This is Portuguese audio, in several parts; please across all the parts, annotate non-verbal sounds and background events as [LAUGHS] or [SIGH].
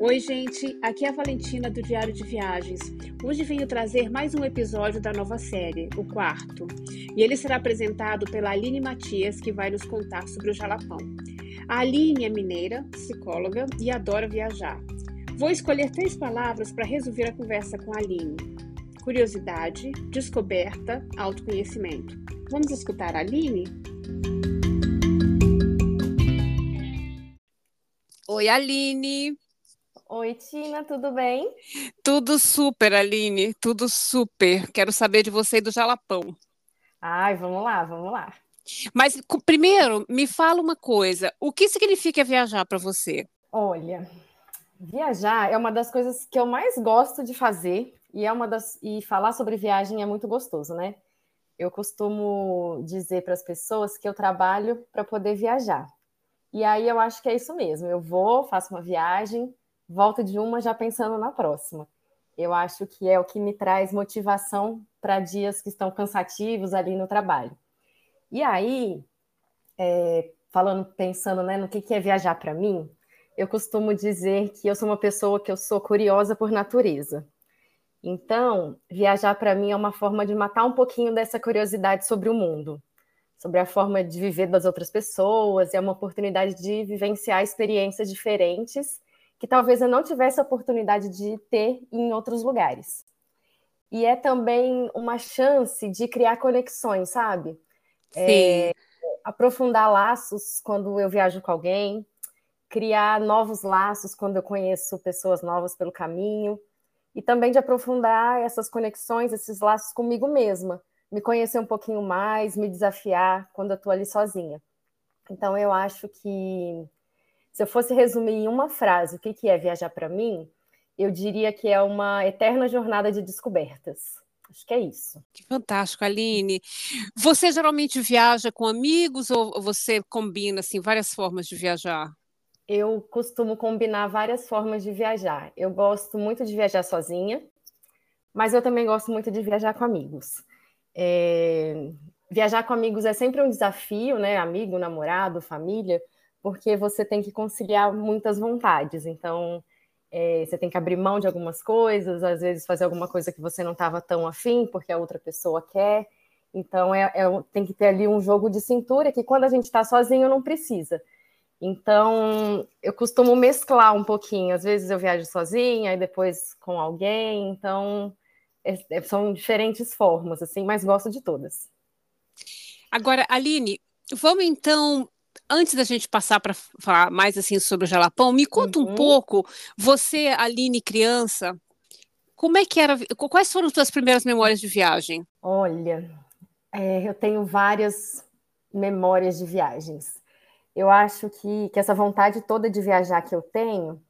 Oi, gente, aqui é a Valentina do Diário de Viagens. Hoje venho trazer mais um episódio da nova série, o quarto. E ele será apresentado pela Aline Matias, que vai nos contar sobre o Jalapão. A Aline é mineira, psicóloga e adora viajar. Vou escolher três palavras para resumir a conversa com a Aline: curiosidade, descoberta, autoconhecimento. Vamos escutar a Aline? Oi, Aline. Oi, Tina, tudo bem? Tudo super, Aline, tudo super. Quero saber de você e do Jalapão. Ai, vamos lá, vamos lá. Mas primeiro, me fala uma coisa: o que significa viajar para você? Olha, viajar é uma das coisas que eu mais gosto de fazer e é uma das e falar sobre viagem é muito gostoso, né? Eu costumo dizer para as pessoas que eu trabalho para poder viajar. E aí eu acho que é isso mesmo. Eu vou, faço uma viagem, volto de uma já pensando na próxima. Eu acho que é o que me traz motivação para dias que estão cansativos ali no trabalho. E aí, é, falando, pensando né, no que, que é viajar para mim, eu costumo dizer que eu sou uma pessoa que eu sou curiosa por natureza. Então, viajar para mim é uma forma de matar um pouquinho dessa curiosidade sobre o mundo, sobre a forma de viver das outras pessoas, é uma oportunidade de vivenciar experiências diferentes que talvez eu não tivesse a oportunidade de ter em outros lugares. E é também uma chance de criar conexões, sabe? É, aprofundar laços quando eu viajo com alguém, criar novos laços quando eu conheço pessoas novas pelo caminho, e também de aprofundar essas conexões, esses laços comigo mesma, me conhecer um pouquinho mais, me desafiar quando eu estou ali sozinha. Então, eu acho que se eu fosse resumir em uma frase o que é viajar para mim, eu diria que é uma eterna jornada de descobertas. Acho que é isso. Que fantástico, Aline. Você geralmente viaja com amigos ou você combina assim várias formas de viajar? Eu costumo combinar várias formas de viajar. Eu gosto muito de viajar sozinha, mas eu também gosto muito de viajar com amigos. É... Viajar com amigos é sempre um desafio, né? Amigo, namorado, família porque você tem que conciliar muitas vontades. Então, é, você tem que abrir mão de algumas coisas, às vezes fazer alguma coisa que você não estava tão afim, porque a outra pessoa quer. Então, é, é, tem que ter ali um jogo de cintura que quando a gente está sozinho não precisa. Então, eu costumo mesclar um pouquinho. Às vezes eu viajo sozinha, e depois com alguém. Então, é, é, são diferentes formas, assim, mas gosto de todas. Agora, Aline, vamos então antes da gente passar para falar mais assim sobre o Jalapão, me conta uhum. um pouco, você, Aline, criança, como é que era, quais foram as suas primeiras memórias de viagem? Olha, é, eu tenho várias memórias de viagens. Eu acho que, que essa vontade toda de viajar que eu tenho,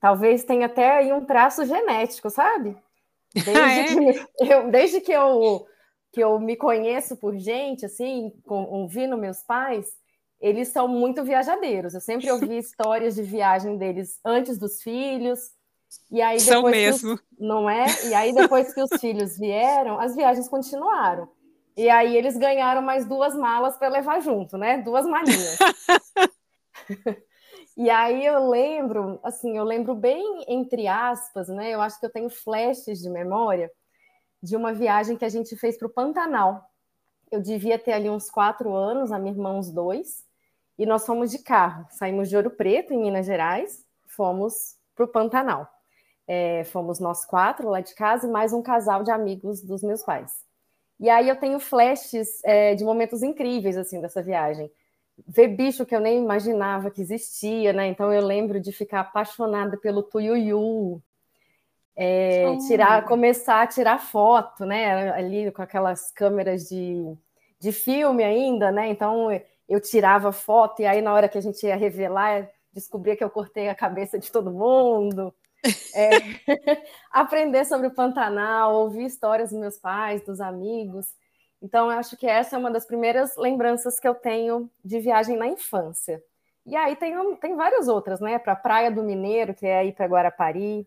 talvez tenha até aí um traço genético, sabe? [LAUGHS] Desde, ah, é? que, [LAUGHS] eu, desde que, eu, que eu me conheço por gente, assim, com, ouvindo meus pais, eles são muito viajadeiros. Eu sempre ouvi [LAUGHS] histórias de viagem deles antes dos filhos. E aí são mesmo. Os, não é? E aí depois que os [LAUGHS] filhos vieram, as viagens continuaram. E aí eles ganharam mais duas malas para levar junto, né? Duas malinhas. [LAUGHS] e aí eu lembro, assim, eu lembro bem entre aspas, né? Eu acho que eu tenho flashes de memória de uma viagem que a gente fez para o Pantanal. Eu devia ter ali uns quatro anos, a minha irmã uns dois e nós fomos de carro. Saímos de Ouro Preto, em Minas Gerais, fomos para o Pantanal. É, fomos nós quatro lá de casa e mais um casal de amigos dos meus pais. E aí eu tenho flashes é, de momentos incríveis assim dessa viagem. Ver bicho que eu nem imaginava que existia, né? Então eu lembro de ficar apaixonada pelo tuiuiu, é, tirar, começar a tirar foto, né? Ali com aquelas câmeras de, de filme ainda, né? Então eu tirava foto e aí na hora que a gente ia revelar, descobria que eu cortei a cabeça de todo mundo. É, [LAUGHS] aprender sobre o Pantanal, ouvir histórias dos meus pais, dos amigos. Então, eu acho que essa é uma das primeiras lembranças que eu tenho de viagem na infância. E aí tem, tem várias outras, né? Para a Praia do Mineiro, que é ir para Guarapari.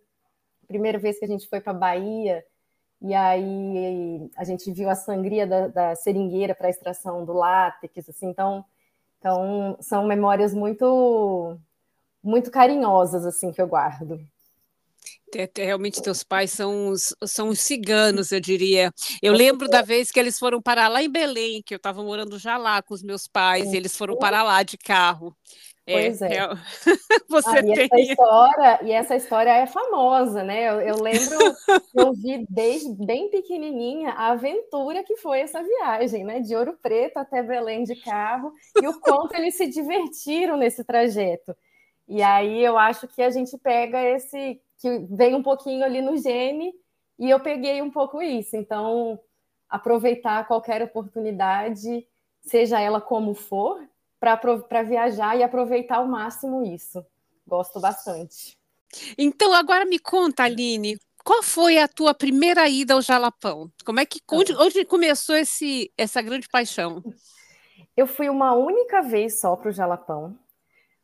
Primeira vez que a gente foi para Bahia, e aí a gente viu a sangria da, da seringueira para extração do látex, assim, então, então são memórias muito muito carinhosas assim que eu guardo. Realmente, teus pais são os, são os ciganos, eu diria. Eu lembro da vez que eles foram parar lá em Belém, que eu estava morando já lá com os meus pais, eles foram parar lá de carro. É, pois é. é. [LAUGHS] Você ah, e, tem... essa história, e essa história é famosa, né? Eu, eu lembro [LAUGHS] que eu vi desde bem pequenininha a aventura que foi essa viagem, né? De Ouro Preto até Belém de carro, e o quanto eles se divertiram nesse trajeto. E aí eu acho que a gente pega esse que vem um pouquinho ali no gene, e eu peguei um pouco isso. Então, aproveitar qualquer oportunidade, seja ela como for, para viajar e aproveitar ao máximo isso. Gosto bastante. Então, agora me conta, Aline, qual foi a tua primeira ida ao Jalapão? Como é que onde, onde começou esse, essa grande paixão? Eu fui uma única vez só para o Jalapão,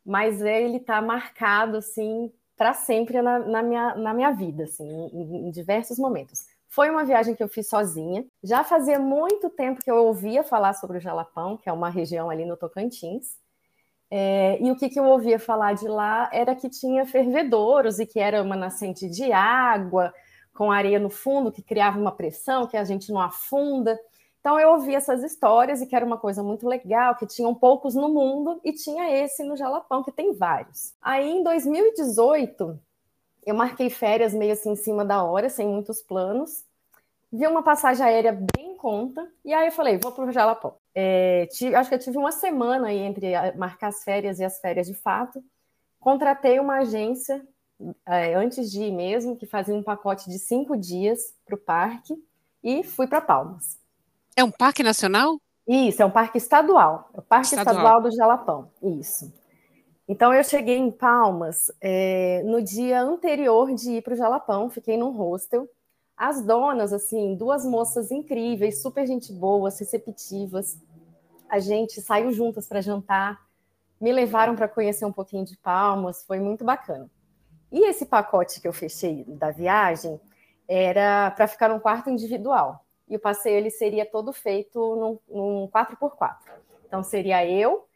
mas ele está marcado assim para sempre na, na, minha, na minha vida, assim, em, em diversos momentos. Foi uma viagem que eu fiz sozinha. Já fazia muito tempo que eu ouvia falar sobre o Jalapão, que é uma região ali no Tocantins. É, e o que, que eu ouvia falar de lá era que tinha fervedouros e que era uma nascente de água com areia no fundo que criava uma pressão que a gente não afunda. Então eu ouvia essas histórias e que era uma coisa muito legal, que tinham poucos no mundo e tinha esse no Jalapão, que tem vários. Aí em 2018, eu marquei férias meio assim em cima da hora, sem muitos planos. Vi uma passagem aérea bem em conta, e aí eu falei, vou para o Jalapão. É, tive, acho que eu tive uma semana aí entre marcar as férias e as férias de fato. Contratei uma agência é, antes de ir mesmo, que fazia um pacote de cinco dias para o parque, e fui para Palmas. É um parque nacional? Isso, é um parque estadual. É o Parque Estadual, estadual do Jalapão. Isso. Então, eu cheguei em Palmas é, no dia anterior de ir para o Jalapão, fiquei num hostel. As donas, assim, duas moças incríveis, super gente boas, receptivas. A gente saiu juntas para jantar, me levaram para conhecer um pouquinho de Palmas, foi muito bacana. E esse pacote que eu fechei da viagem era para ficar num quarto individual. E o passeio ele seria todo feito num, num 4x4. Então, seria eu,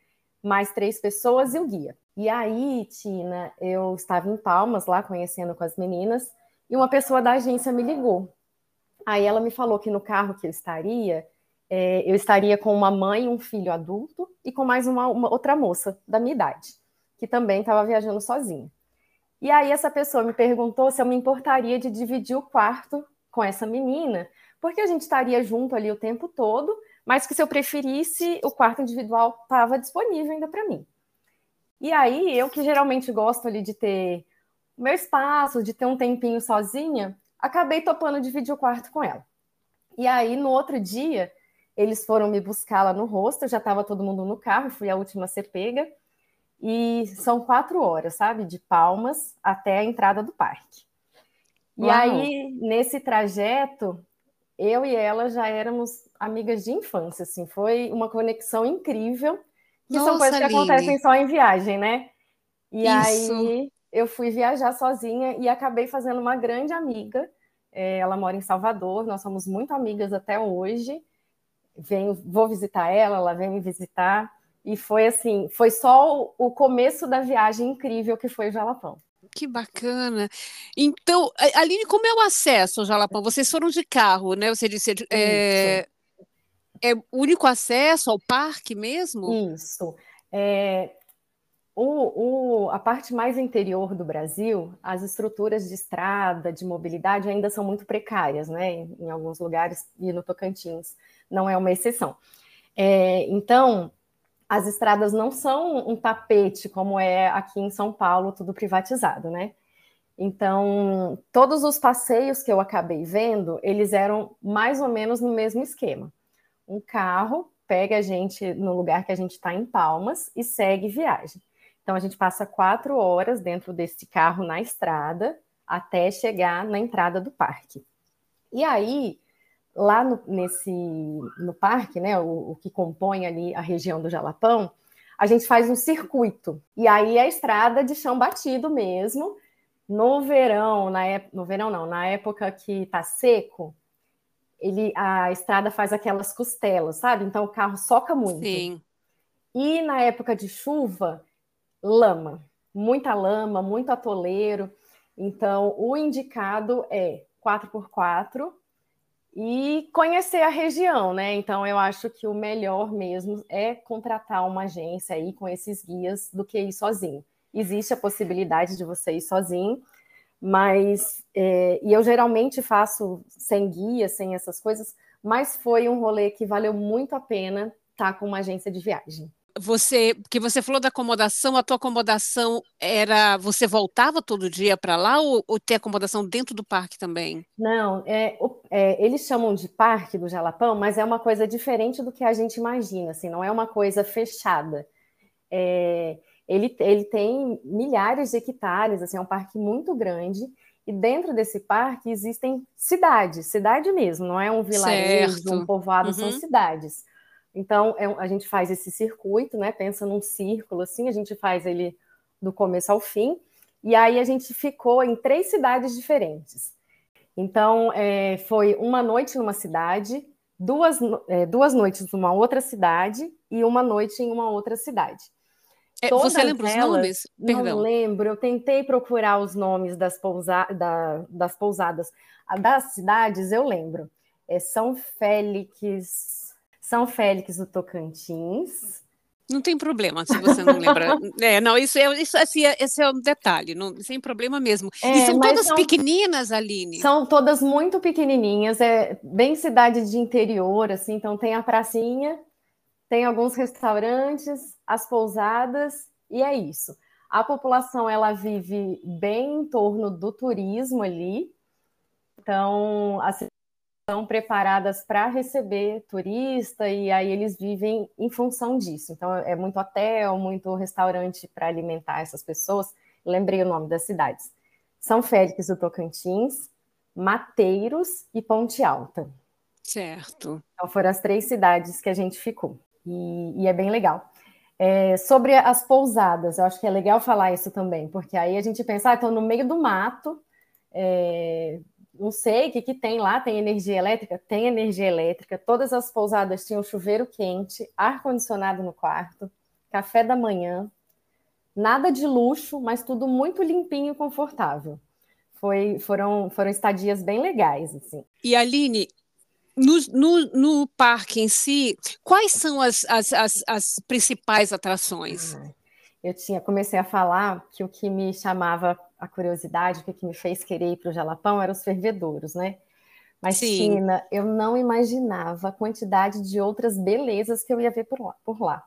mais três pessoas e o guia. E aí, Tina, eu estava em Palmas lá conhecendo com as meninas e uma pessoa da agência me ligou. Aí ela me falou que no carro que eu estaria, é, eu estaria com uma mãe, um filho adulto e com mais uma, uma outra moça da minha idade, que também estava viajando sozinha. E aí essa pessoa me perguntou se eu me importaria de dividir o quarto com essa menina, porque a gente estaria junto ali o tempo todo, mas que se eu preferisse, o quarto individual estava disponível ainda para mim. E aí, eu que geralmente gosto ali de ter meu espaço, de ter um tempinho sozinha, acabei topando dividir o quarto com ela. E aí, no outro dia, eles foram me buscar lá no rosto, já estava todo mundo no carro, fui a última a ser pega. E são quatro horas, sabe? De Palmas até a entrada do parque. E Uau. aí, nesse trajeto, eu e ela já éramos amigas de infância, assim, foi uma conexão incrível que Nossa, são coisas que acontecem só em viagem, né? E Isso. aí eu fui viajar sozinha e acabei fazendo uma grande amiga. É, ela mora em Salvador, nós somos muito amigas até hoje. Venho, vou visitar ela, ela vem me visitar. E foi assim, foi só o começo da viagem incrível que foi o Jalapão. Que bacana. Então, Aline, como é o acesso ao Jalapão? Vocês foram de carro, né? Você disse, é, é o único acesso ao parque mesmo? Isso. É, o, o, a parte mais interior do Brasil, as estruturas de estrada, de mobilidade ainda são muito precárias, né? Em, em alguns lugares, e no Tocantins não é uma exceção. É, então, as estradas não são um tapete como é aqui em São Paulo, tudo privatizado, né? Então, todos os passeios que eu acabei vendo, eles eram mais ou menos no mesmo esquema um carro pega a gente no lugar que a gente está em Palmas e segue viagem. Então a gente passa quatro horas dentro desse carro na estrada até chegar na entrada do parque. E aí, lá no, nesse, no parque, né, o, o que compõe ali a região do Jalapão, a gente faz um circuito. E aí é estrada de chão batido mesmo. No verão, na no verão não, na época que tá seco, ele, a estrada faz aquelas costelas, sabe? Então o carro soca muito. Sim. E na época de chuva, lama, muita lama, muito atoleiro. Então, o indicado é 4x4 e conhecer a região, né? Então, eu acho que o melhor mesmo é contratar uma agência aí com esses guias do que ir sozinho. Existe a possibilidade de você ir sozinho, mas é, e eu geralmente faço sem guia, sem essas coisas, mas foi um rolê que valeu muito a pena estar com uma agência de viagem você, que você falou da acomodação, a tua acomodação era, você voltava todo dia para lá ou, ou ter acomodação dentro do parque também? Não, é, é, eles chamam de parque do Jalapão, mas é uma coisa diferente do que a gente imagina, assim, não é uma coisa fechada. É, ele, ele tem milhares de hectares, assim, é um parque muito grande, e dentro desse parque existem cidades, cidade mesmo, não é um vilarejo, certo. um povoado, uhum. são cidades. Então, é, a gente faz esse circuito, né? Pensa num círculo assim, a gente faz ele do começo ao fim, e aí a gente ficou em três cidades diferentes. Então, é, foi uma noite numa cidade, duas, é, duas noites numa outra cidade e uma noite em uma outra cidade. É, você lembra elas, os nomes? Perdão. Não lembro, eu tentei procurar os nomes das, pousa da, das pousadas. Das cidades eu lembro. É São Félix, são Félix do Tocantins. Não tem problema se você não lembra. [LAUGHS] é, não, isso é, isso, assim, é, esse é um detalhe, não, sem problema mesmo. É, e são todas são, pequeninas, Aline? São todas muito pequenininhas, é bem cidade de interior, assim, então tem a pracinha, tem alguns restaurantes, as pousadas, e é isso. A população, ela vive bem em torno do turismo ali, então, a estão preparadas para receber turista e aí eles vivem em função disso. Então é muito hotel, muito restaurante para alimentar essas pessoas. Lembrei o nome das cidades: São Félix do Tocantins, Mateiros e Ponte Alta. Certo. Então foram as três cidades que a gente ficou e, e é bem legal. É, sobre as pousadas, eu acho que é legal falar isso também, porque aí a gente pensa, ah, estou no meio do mato, é, não sei o que, que tem lá, tem energia elétrica? Tem energia elétrica. Todas as pousadas tinham chuveiro quente, ar-condicionado no quarto, café da manhã, nada de luxo, mas tudo muito limpinho e confortável. Foi, foram, foram estadias bem legais. Assim. E Aline, no, no, no parque em si, quais são as, as, as, as principais atrações? Eu tinha comecei a falar que o que me chamava a curiosidade, o que me fez querer ir para o Jalapão eram os fervedouros, né? Mas, Sim. Tina, eu não imaginava a quantidade de outras belezas que eu ia ver por lá. Por lá.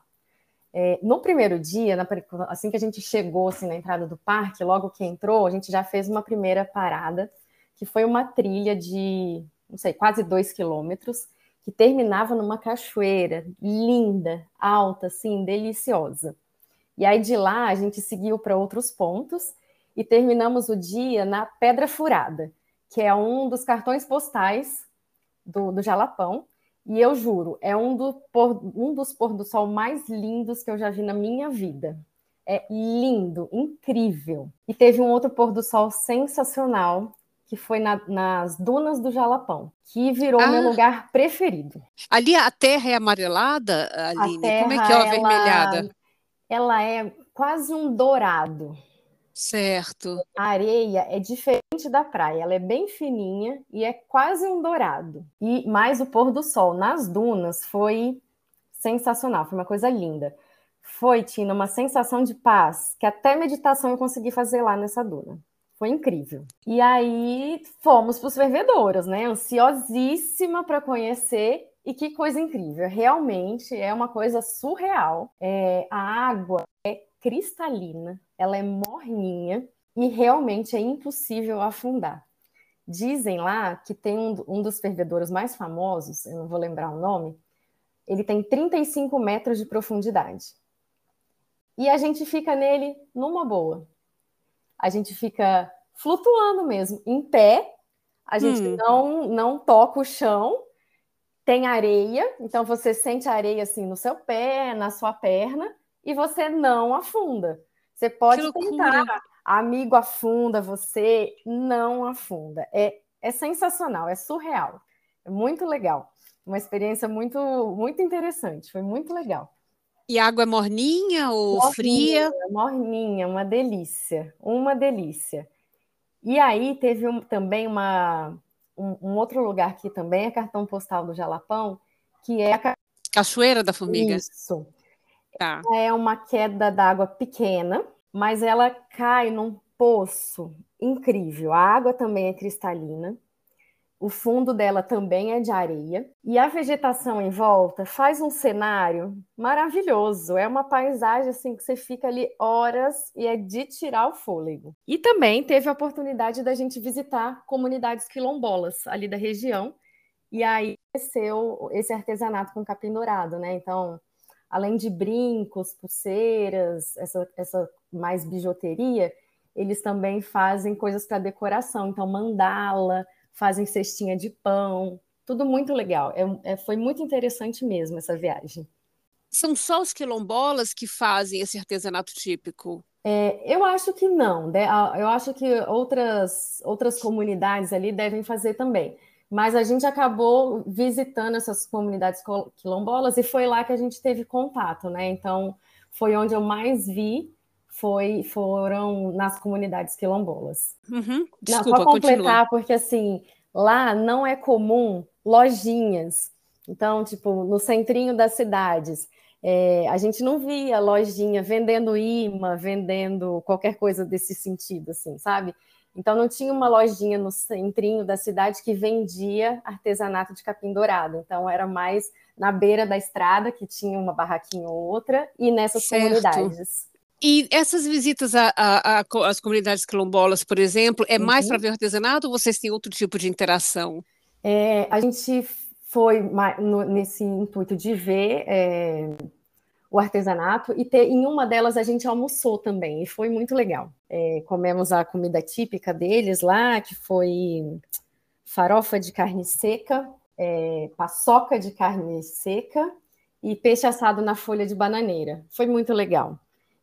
É, no primeiro dia, na, assim que a gente chegou assim, na entrada do parque, logo que entrou, a gente já fez uma primeira parada, que foi uma trilha de, não sei, quase dois quilômetros, que terminava numa cachoeira linda, alta, assim, deliciosa. E aí de lá a gente seguiu para outros pontos e terminamos o dia na Pedra Furada, que é um dos cartões postais do, do Jalapão. E eu juro, é um, do por, um dos pôr do sol mais lindos que eu já vi na minha vida. É lindo, incrível. E teve um outro pôr do sol sensacional, que foi na, nas dunas do Jalapão, que virou ah, meu lugar preferido. Ali a terra é amarelada, Aline? Como é que é a avermelhada? Ela é quase um dourado. Certo. A areia é diferente da praia, ela é bem fininha e é quase um dourado. E mais o pôr do sol nas dunas foi sensacional, foi uma coisa linda. Foi, Tina, uma sensação de paz, que até meditação eu consegui fazer lá nessa duna. Foi incrível. E aí fomos para os fervedouros, né? Ansiosíssima para conhecer. E que coisa incrível! Realmente é uma coisa surreal. É, a água é cristalina, ela é morninha e realmente é impossível afundar. Dizem lá que tem um, um dos fervedouros mais famosos, eu não vou lembrar o nome, ele tem 35 metros de profundidade. E a gente fica nele numa boa. A gente fica flutuando mesmo, em pé, a gente hum. não, não toca o chão, tem areia, então você sente a areia assim no seu pé, na sua perna, e você não afunda. Você pode tentar, amigo afunda, você não afunda. É, é sensacional, é surreal, é muito legal. Uma experiência muito, muito interessante, foi muito legal. E a água é morninha ou morninha, fria? Morninha, uma delícia, uma delícia. E aí teve um, também uma, um, um, outro lugar que também é cartão postal do Jalapão, que é a Cachoeira da Formiga. Isso. Tá. É uma queda d'água pequena, mas ela cai num poço incrível. A água também é cristalina. O fundo dela também é de areia e a vegetação em volta faz um cenário maravilhoso. É uma paisagem assim que você fica ali horas e é de tirar o fôlego. E também teve a oportunidade da gente visitar comunidades quilombolas ali da região e aí cresceu esse artesanato com capim dourado, né? Então, além de brincos, pulseiras, essa, essa mais bijuteria, eles também fazem coisas para decoração. Então, mandala, fazem cestinha de pão, tudo muito legal. É, é, foi muito interessante mesmo essa viagem. São só os quilombolas que fazem esse artesanato típico? É, eu acho que não. Né? Eu acho que outras, outras comunidades ali devem fazer também. Mas a gente acabou visitando essas comunidades quilombolas e foi lá que a gente teve contato, né? Então, foi onde eu mais vi foi, foram nas comunidades quilombolas. Uhum. Desculpa, não, só completar, continua. porque assim, lá não é comum lojinhas. Então, tipo, no centrinho das cidades, é, a gente não via lojinha vendendo imã, vendendo qualquer coisa desse sentido, assim, sabe? Então, não tinha uma lojinha no centrinho da cidade que vendia artesanato de capim dourado. Então, era mais na beira da estrada, que tinha uma barraquinha ou outra, e nessas certo. comunidades. E essas visitas às comunidades quilombolas, por exemplo, é mais uhum. para ver o artesanato ou vocês têm outro tipo de interação? É, a gente foi nesse intuito de ver é, o artesanato e ter, em uma delas a gente almoçou também e foi muito legal. É, comemos a comida típica deles lá, que foi farofa de carne seca, é, paçoca de carne seca e peixe assado na folha de bananeira. Foi muito legal.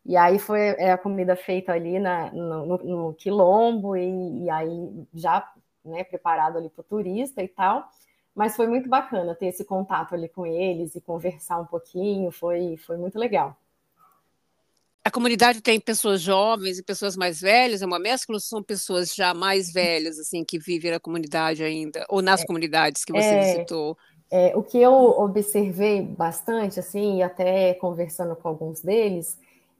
E aí foi é, a comida feita ali na, no, no quilombo, e, e, aí já né, preparado ali para o turista e tal. Mas foi muito bacana ter esse contato ali com eles e conversar um pouquinho, foi, foi muito legal. A comunidade tem pessoas jovens e pessoas mais velhas, é uma mescla ou são pessoas já mais velhas, assim, que vivem na comunidade ainda, ou nas é, comunidades que você é, visitou? É, o que eu observei bastante, assim, e até conversando com alguns deles,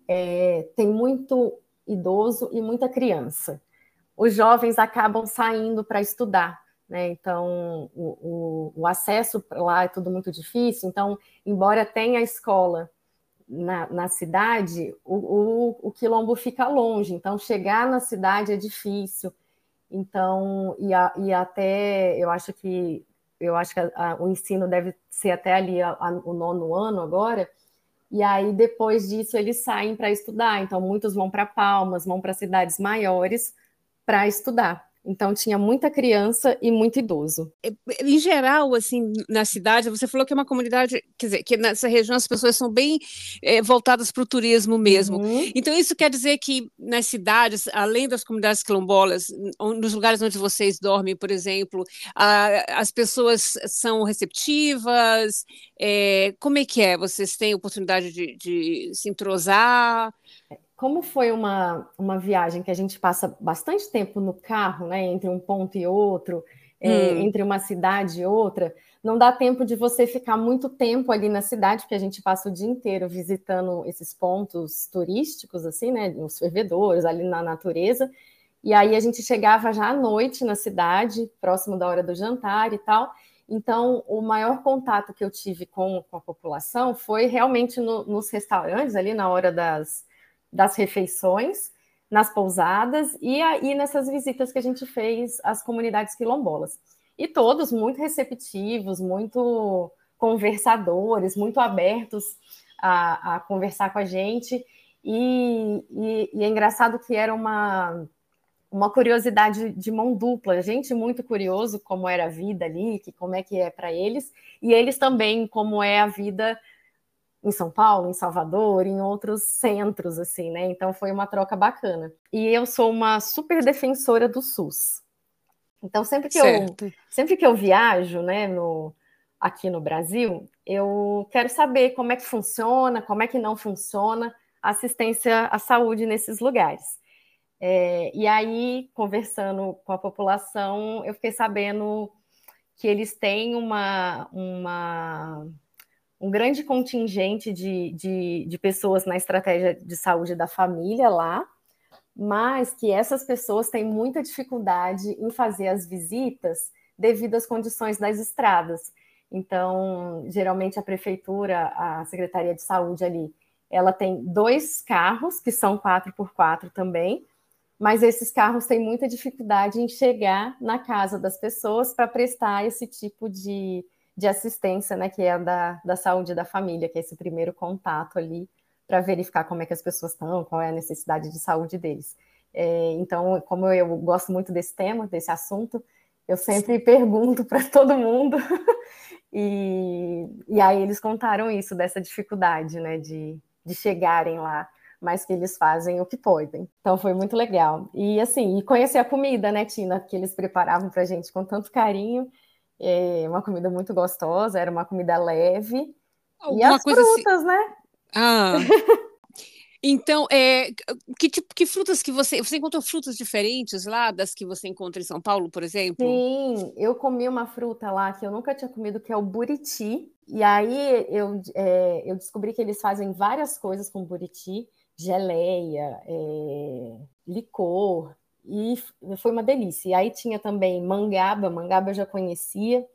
é, tem muito idoso e muita criança. Os jovens acabam saindo para estudar, né? Então, o, o, o acesso lá é tudo muito difícil. Então, embora tenha escola na, na cidade, o, o, quilombo fica longe. Então, chegar na cidade é difícil. Então, e, a, e até eu acho que eu acho que a, a, o ensino deve ser até ali o nono ano agora. E aí, depois disso, eles saem para estudar. Então, muitos vão para Palmas, vão para cidades maiores para estudar. Então tinha muita criança e muito idoso. É, em geral, assim, na cidade, você falou que é uma comunidade, quer dizer, que nessa região as pessoas são bem é, voltadas para o turismo mesmo. Uhum. Então isso quer dizer que nas cidades, além das comunidades quilombolas, nos lugares onde vocês dormem, por exemplo, a, as pessoas são receptivas. É, como é que é? Vocês têm oportunidade de, de se entrosar? Como foi uma, uma viagem que a gente passa bastante tempo no carro, né, entre um ponto e outro, é, hum. é, entre uma cidade e outra, não dá tempo de você ficar muito tempo ali na cidade, porque a gente passa o dia inteiro visitando esses pontos turísticos, assim, né, os fervedores, ali na natureza, e aí a gente chegava já à noite na cidade, próximo da hora do jantar e tal, então, o maior contato que eu tive com, com a população foi realmente no, nos restaurantes, ali na hora das, das refeições, nas pousadas e aí nessas visitas que a gente fez às comunidades quilombolas. E todos muito receptivos, muito conversadores, muito abertos a, a conversar com a gente. E, e, e, é engraçado que era uma, uma curiosidade de mão dupla, gente muito curioso como era a vida ali, que como é que é para eles, e eles também como é a vida em São Paulo, em Salvador, em outros centros, assim, né? Então foi uma troca bacana. E eu sou uma super defensora do SUS. Então sempre que certo. eu sempre que eu viajo, né, no aqui no Brasil, eu quero saber como é que funciona, como é que não funciona a assistência à saúde nesses lugares. É, e aí, conversando com a população, eu fiquei sabendo que eles têm uma, uma um grande contingente de, de, de pessoas na estratégia de saúde da família lá, mas que essas pessoas têm muita dificuldade em fazer as visitas devido às condições das estradas. Então, geralmente a prefeitura, a Secretaria de Saúde ali, ela tem dois carros que são 4x4 também, mas esses carros têm muita dificuldade em chegar na casa das pessoas para prestar esse tipo de, de assistência, né, que é a da, da saúde da família, que é esse primeiro contato ali para verificar como é que as pessoas estão, qual é a necessidade de saúde deles. É, então, como eu, gosto muito desse tema, desse assunto, eu sempre pergunto para todo mundo, [LAUGHS] e, e aí eles contaram isso, dessa dificuldade, né, de, de chegarem lá, mas que eles fazem o que podem. Então foi muito legal. E assim, e conhecer a comida, né, Tina, que eles preparavam para a gente com tanto carinho, é uma comida muito gostosa, era uma comida leve. Alguma e as assim frutas, né? Ah. [LAUGHS] Então, é, que tipo, que frutas que você. Você encontrou frutas diferentes lá das que você encontra em São Paulo, por exemplo? Sim, eu comi uma fruta lá que eu nunca tinha comido, que é o buriti. E aí eu, é, eu descobri que eles fazem várias coisas com buriti, geleia, é, licor, e foi uma delícia. E aí tinha também mangaba, mangaba eu já conhecia,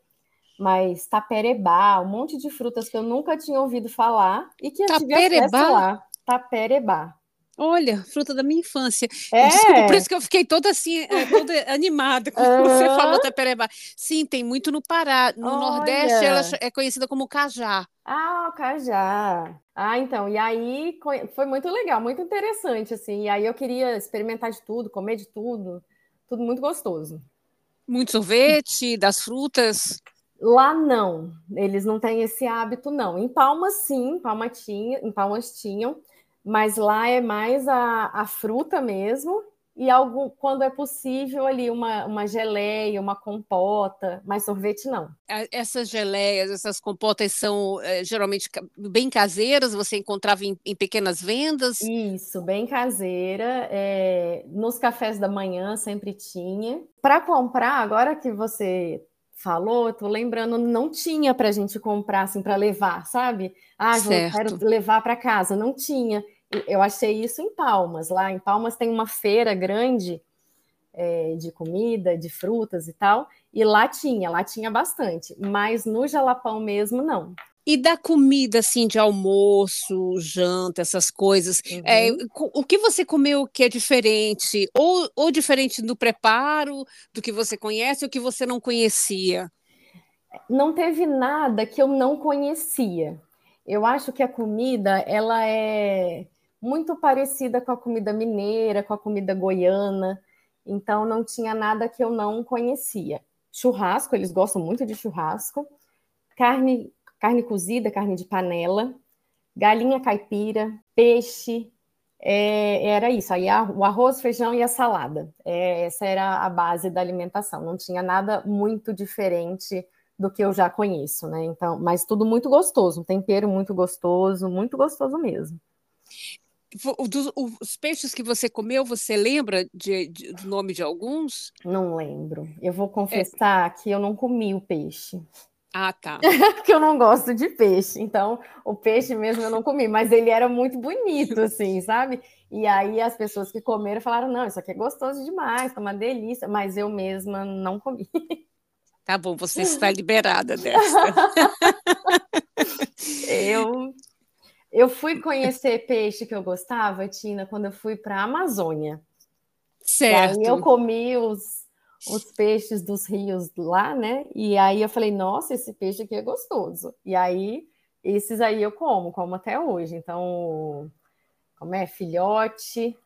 mas taperebá, um monte de frutas que eu nunca tinha ouvido falar e que eu taperebá? tive acesso lá. Taperebá. Olha, fruta da minha infância. É. Desculpa, por isso que eu fiquei toda assim, é, toda [LAUGHS] animada quando uhum. você falou taperebá. Sim, tem muito no Pará. No Olha. Nordeste ela é conhecida como cajá. Ah, o cajá. Ah, então, e aí foi muito legal, muito interessante, assim. E aí eu queria experimentar de tudo, comer de tudo, tudo muito gostoso. Muito sorvete das frutas? Lá não, eles não têm esse hábito, não. Em Palmas, sim, em Palmas, tinha, em Palmas tinham, mas lá é mais a, a fruta mesmo, e algum, quando é possível ali uma, uma geleia, uma compota, mas sorvete não. Essas geleias, essas compotas são é, geralmente bem caseiras, você encontrava em, em pequenas vendas? Isso, bem caseira. É, nos cafés da manhã sempre tinha. Para comprar, agora que você falou, tô lembrando, não tinha para a gente comprar assim para levar, sabe? Ah, eu quero levar para casa, não tinha. Eu achei isso em Palmas. Lá em Palmas tem uma feira grande é, de comida, de frutas e tal, e lá tinha, lá tinha bastante, mas no Jalapão mesmo não. E da comida, assim, de almoço, janta, essas coisas, uhum. é, o que você comeu que é diferente? Ou, ou diferente do preparo, do que você conhece, ou que você não conhecia? Não teve nada que eu não conhecia. Eu acho que a comida, ela é muito parecida com a comida mineira, com a comida goiana, então não tinha nada que eu não conhecia. Churrasco, eles gostam muito de churrasco. Carne carne cozida, carne de panela, galinha caipira, peixe, é, era isso. Aí o arroz, feijão e a salada. É, essa era a base da alimentação. Não tinha nada muito diferente do que eu já conheço, né? Então, mas tudo muito gostoso, um tempero muito gostoso, muito gostoso meso. Dos, os peixes que você comeu, você lembra de, de, do nome de alguns? Não lembro. Eu vou confessar é... que eu não comi o peixe. Ah, tá. [LAUGHS] Porque eu não gosto de peixe. Então, o peixe mesmo eu não comi, mas ele era muito bonito, assim, sabe? E aí as pessoas que comeram falaram: não, isso aqui é gostoso demais, tá uma delícia, mas eu mesma não comi. Tá bom, você está liberada dessa. [LAUGHS] eu, eu fui conhecer peixe que eu gostava, Tina, quando eu fui para a Amazônia. Certo. E aí eu comi os os peixes dos rios lá, né? E aí eu falei, nossa, esse peixe aqui é gostoso. E aí, esses aí eu como, como até hoje. Então, como é? Filhote,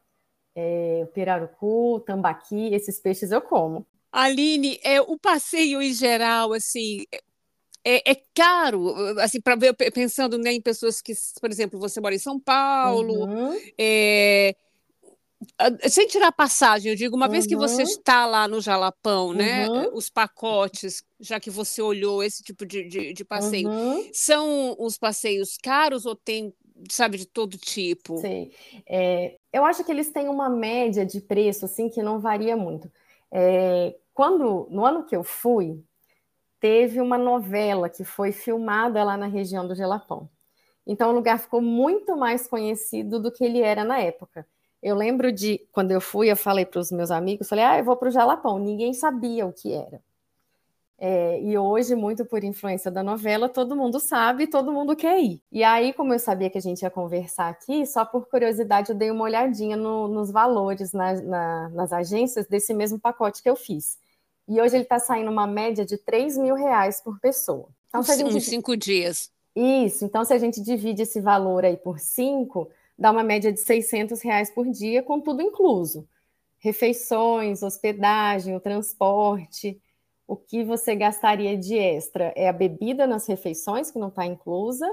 é, pirarucu, tambaqui, esses peixes eu como. Aline, é, o passeio em geral, assim, é, é, caro, assim, para ver, pensando né, em pessoas que, por exemplo, você mora em São Paulo, uhum. é, sem tirar passagem, eu digo, uma uhum. vez que você uhum. está lá no Jalapão, né? Uhum. Os pacotes, já que você olhou esse tipo de, de, de passeio, uhum. são os passeios caros ou tem sabe, de todo tipo? Sim. É, eu acho que eles têm uma média de preço, assim, que não varia muito. É, quando, no ano que eu fui, teve uma novela que foi filmada lá na região do Gelapão. Então o lugar ficou muito mais conhecido do que ele era na época. Eu lembro de quando eu fui, eu falei para os meus amigos, falei, ah, eu vou para o Jalapão. Ninguém sabia o que era. É, e hoje, muito por influência da novela, todo mundo sabe, todo mundo quer ir. E aí, como eu sabia que a gente ia conversar aqui, só por curiosidade, eu dei uma olhadinha no, nos valores na, na, nas agências desse mesmo pacote que eu fiz. E hoje ele está saindo uma média de 3 mil reais por pessoa. Então, se gente... Uns cinco dias. Isso, então se a gente divide esse valor aí por cinco, dá uma média de 600 reais por dia, com tudo incluso. Refeições, hospedagem, o transporte. O que você gastaria de extra é a bebida nas refeições, que não está inclusa,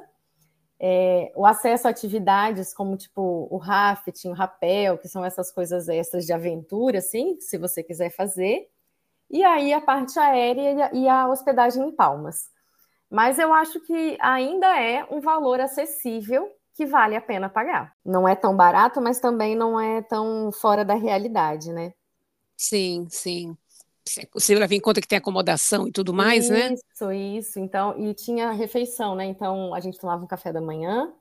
é, o acesso a atividades como tipo o rafting, o rapel, que são essas coisas extras de aventura, assim, se você quiser fazer, e aí a parte aérea e a hospedagem em Palmas. Mas eu acho que ainda é um valor acessível que vale a pena pagar. Não é tão barato, mas também não é tão fora da realidade, né? Sim, sim. Você leva em conta que tem acomodação e tudo mais, isso, né? Isso, isso. Então, e tinha refeição, né? Então a gente tomava um café da manhã,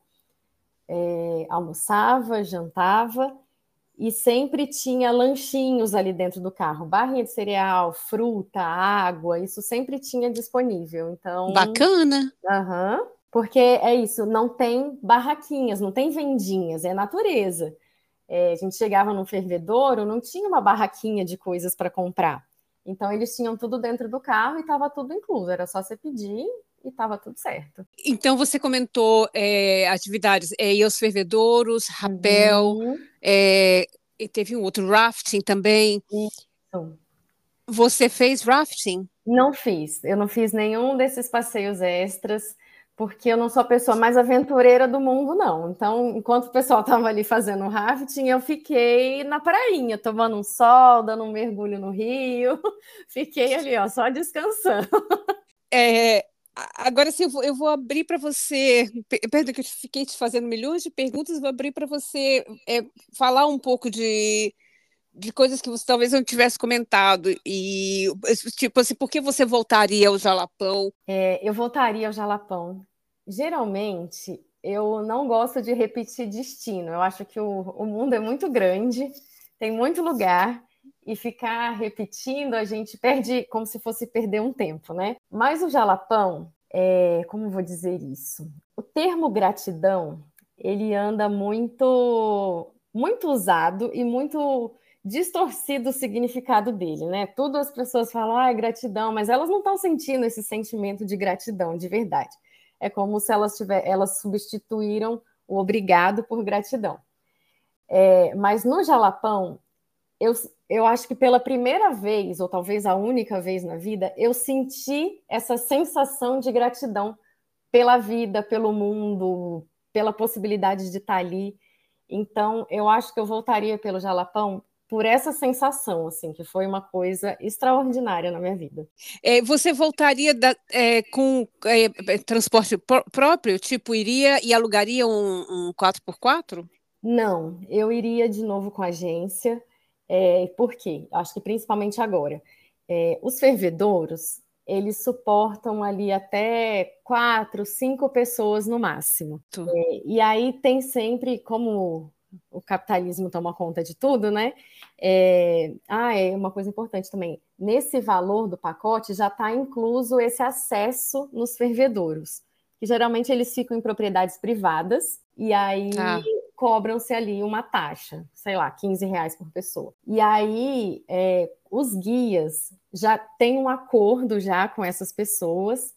é, almoçava, jantava e sempre tinha lanchinhos ali dentro do carro, barrinha de cereal, fruta, água, isso sempre tinha disponível. Então, bacana. Aham. Uhum, porque é isso, não tem barraquinhas, não tem vendinhas, é natureza. É, a gente chegava no fervedouro, não tinha uma barraquinha de coisas para comprar. Então eles tinham tudo dentro do carro e estava tudo incluso, era só você pedir e estava tudo certo. Então você comentou é, atividades, é, ir aos fervedouros, rapel, uhum. é, e teve um outro rafting também. Isso. Você fez rafting? Não fiz, eu não fiz nenhum desses passeios extras, porque eu não sou a pessoa mais aventureira do mundo, não. Então, enquanto o pessoal estava ali fazendo rafting, eu fiquei na prainha, tomando um sol, dando um mergulho no rio, [LAUGHS] fiquei ali, ó, só descansando. É, Agora, sim, eu vou, eu vou abrir para você. Perdão, que eu fiquei te fazendo milhões de perguntas, vou abrir para você é, falar um pouco de, de coisas que você talvez não tivesse comentado. E, tipo assim, por que você voltaria ao Jalapão? É, eu voltaria ao Jalapão. Geralmente, eu não gosto de repetir destino. Eu acho que o, o mundo é muito grande, tem muito lugar e ficar repetindo, a gente perde como se fosse perder um tempo, né? Mas o jalapão, é, como vou dizer isso? O termo gratidão, ele anda muito muito usado e muito distorcido o significado dele, né? Tudo as pessoas falam, ah, é gratidão, mas elas não estão sentindo esse sentimento de gratidão de verdade. É como se elas tiver, elas substituíram o obrigado por gratidão. É, mas no jalapão, eu, eu acho que pela primeira vez, ou talvez a única vez na vida, eu senti essa sensação de gratidão pela vida, pelo mundo, pela possibilidade de estar ali. Então, eu acho que eu voltaria pelo Jalapão por essa sensação, assim, que foi uma coisa extraordinária na minha vida. É, você voltaria da, é, com é, transporte pr próprio? Tipo, iria e alugaria um, um 4x4? Não, eu iria de novo com a agência. É, por quê? Acho que principalmente agora. É, os fervedouros, eles suportam ali até quatro, cinco pessoas no máximo. É, e aí tem sempre, como o capitalismo toma conta de tudo, né? É, ah, é uma coisa importante também. Nesse valor do pacote já está incluso esse acesso nos fervedouros, que geralmente eles ficam em propriedades privadas, e aí ah cobram-se ali uma taxa, sei lá, 15 reais por pessoa. E aí é, os guias já têm um acordo já com essas pessoas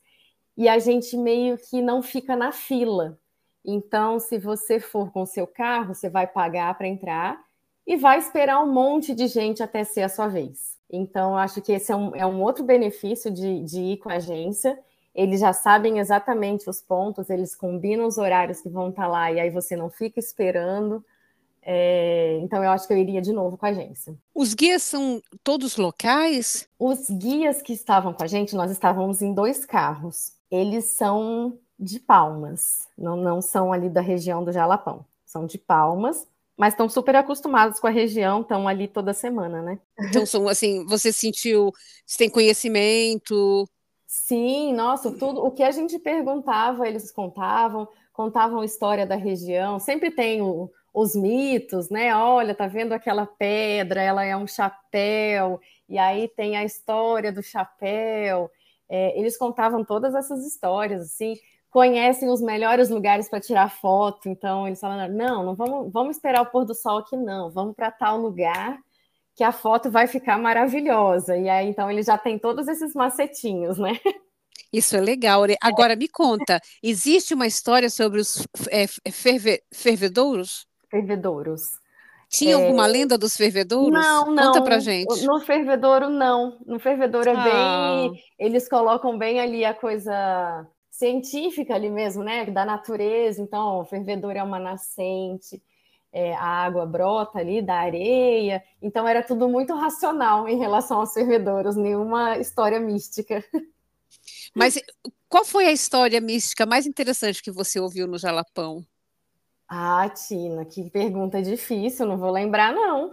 e a gente meio que não fica na fila. Então, se você for com o seu carro, você vai pagar para entrar e vai esperar um monte de gente até ser a sua vez. Então, acho que esse é um, é um outro benefício de, de ir com a agência eles já sabem exatamente os pontos, eles combinam os horários que vão estar lá e aí você não fica esperando. É, então, eu acho que eu iria de novo com a agência. Os guias são todos locais? Os guias que estavam com a gente, nós estávamos em dois carros. Eles são de Palmas, não, não são ali da região do Jalapão, são de Palmas, mas estão super acostumados com a região, estão ali toda semana, né? Então, são assim, você sentiu, você tem conhecimento? Sim, nossa, tudo o que a gente perguntava, eles contavam, contavam a história da região, sempre tem o, os mitos, né? Olha, tá vendo aquela pedra, ela é um chapéu, e aí tem a história do chapéu. É, eles contavam todas essas histórias, assim, conhecem os melhores lugares para tirar foto, então eles falaram: não, não vamos, vamos esperar o pôr do sol aqui, não, vamos para tal lugar que a foto vai ficar maravilhosa. E aí, então, ele já tem todos esses macetinhos, né? Isso é legal. Agora, me conta, existe uma história sobre os é, ferve, fervedouros? Fervedouros. Tinha é... alguma lenda dos fervedouros? Não, não. Conta pra gente. No fervedouro, não. No fervedouro é ah. bem. Eles colocam bem ali a coisa científica ali mesmo, né? Da natureza. Então, o fervedouro é uma nascente. É, a água brota ali da areia, então era tudo muito racional em relação aos fervedouros, nenhuma história mística. Mas qual foi a história mística mais interessante que você ouviu no Jalapão? Ah, Tina, que pergunta difícil, não vou lembrar, não.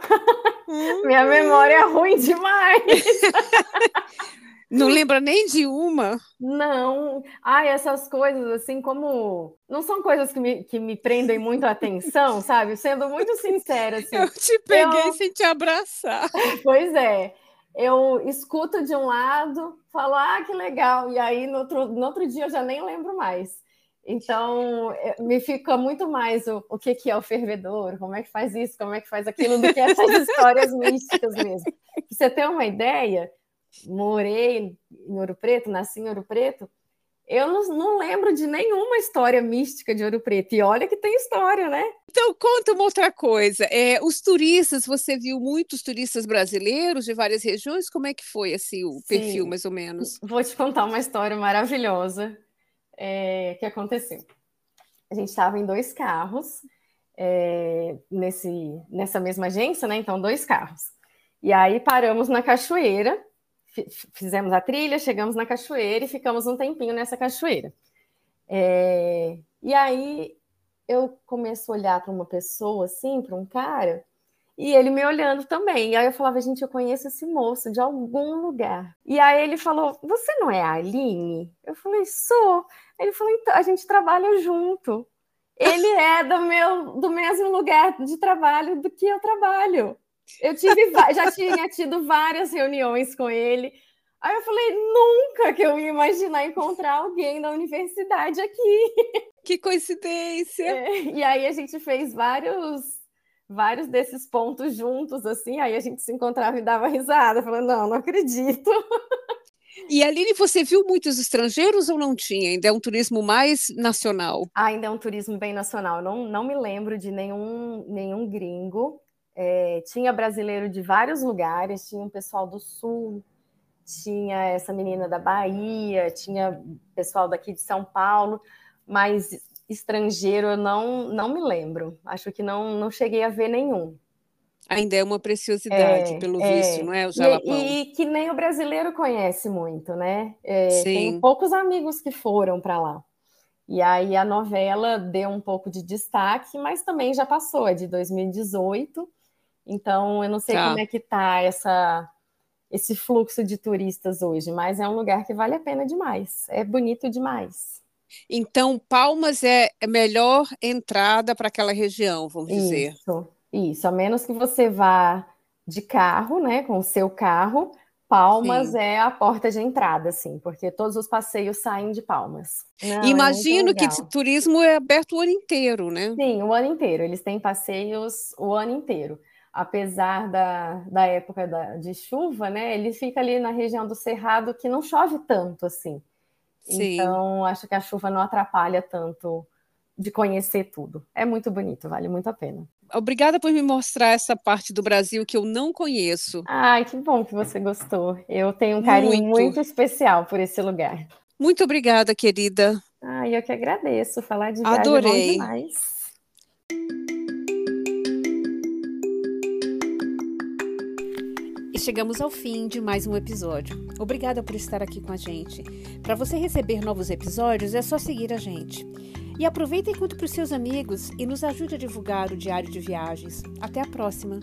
Hum. [LAUGHS] Minha memória é ruim demais. [LAUGHS] Não lembra nem de uma? Não. Ah, essas coisas, assim, como. Não são coisas que me, que me prendem muito a atenção, [LAUGHS] sabe? Sendo muito sincera. Assim, eu te peguei eu... sem te abraçar. [LAUGHS] Pois é. Eu escuto de um lado, falo, ah, que legal. E aí, no outro, no outro dia, eu já nem lembro mais. Então, é, me fica muito mais o, o que, que é o fervedor, como é que faz isso, como é que faz aquilo, do que essas [LAUGHS] histórias místicas mesmo. Pra você ter uma ideia, morei em Ouro Preto, nasci em Ouro Preto, eu não, não, lembro de nenhuma história mística de Ouro Preto. E olha que tem história, né? Então, conta uma outra coisa. É, os turistas, você viu muitos turistas brasileiros de várias regiões? Como é que foi assim, o Sim. perfil, mais ou menos? Vou te contar uma história maravilhosa é, que aconteceu. A gente estava em dois carros é, nesse, nessa mesma agência, né? Então, dois carros. E aí paramos na cachoeira, fizemos a trilha, chegamos na cachoeira e ficamos um tempinho nessa cachoeira. É, e aí eu começo a olhar para uma pessoa assim, para um cara, e ele me olhando também. E aí eu falava, gente, eu conheço esse moço de algum lugar. E aí ele falou, você não é a Aline? Eu falei, sou. Ele falou, então, a gente trabalha junto. Ele é do meu do mesmo lugar de trabalho do que eu trabalho. Eu tive, já tinha tido várias reuniões com ele. Aí eu falei, nunca que eu ia imaginar encontrar alguém da universidade aqui. [LAUGHS] Que coincidência! É, e aí a gente fez vários vários desses pontos juntos, assim, aí a gente se encontrava e dava risada, falando, não, não acredito. [LAUGHS] E Aline, você viu muitos estrangeiros ou não tinha? Ainda é um turismo mais nacional? ainda é um turismo bem nacional. Não, não me lembro de nenhum, nenhum gringo. É, tinha brasileiro de vários lugares, tinha um pessoal do sul, tinha essa menina da Bahia, tinha pessoal daqui de São Paulo, mas estrangeiro eu não, não me lembro. Acho que não, não cheguei a ver nenhum. Ainda é uma preciosidade, é, pelo é. visto, não é? O jalapão. E, e, que nem o brasileiro conhece muito, né? É, tem poucos amigos que foram para lá. E aí a novela deu um pouco de destaque, mas também já passou, é de 2018. Então eu não sei tá. como é que tá essa esse fluxo de turistas hoje, mas é um lugar que vale a pena demais. É bonito demais. Então, Palmas é a melhor entrada para aquela região, vamos dizer. Isso, isso. A menos que você vá de carro, né, com o seu carro, Palmas Sim. é a porta de entrada, assim, porque todos os passeios saem de Palmas. Não, é Imagino é que turismo é aberto o ano inteiro, né? Sim, o ano inteiro. Eles têm passeios o ano inteiro apesar da, da época da, de chuva, né, ele fica ali na região do Cerrado que não chove tanto assim. Sim. Então, acho que a chuva não atrapalha tanto de conhecer tudo. É muito bonito, vale muito a pena. Obrigada por me mostrar essa parte do Brasil que eu não conheço. Ai, que bom que você gostou. Eu tenho um carinho muito, muito especial por esse lugar. Muito obrigada, querida. Ai, eu que agradeço. Falar de viagem Adorei. é bom demais. Chegamos ao fim de mais um episódio. Obrigada por estar aqui com a gente. Para você receber novos episódios, é só seguir a gente. E aproveita e conte para os seus amigos e nos ajude a divulgar o Diário de Viagens. Até a próxima!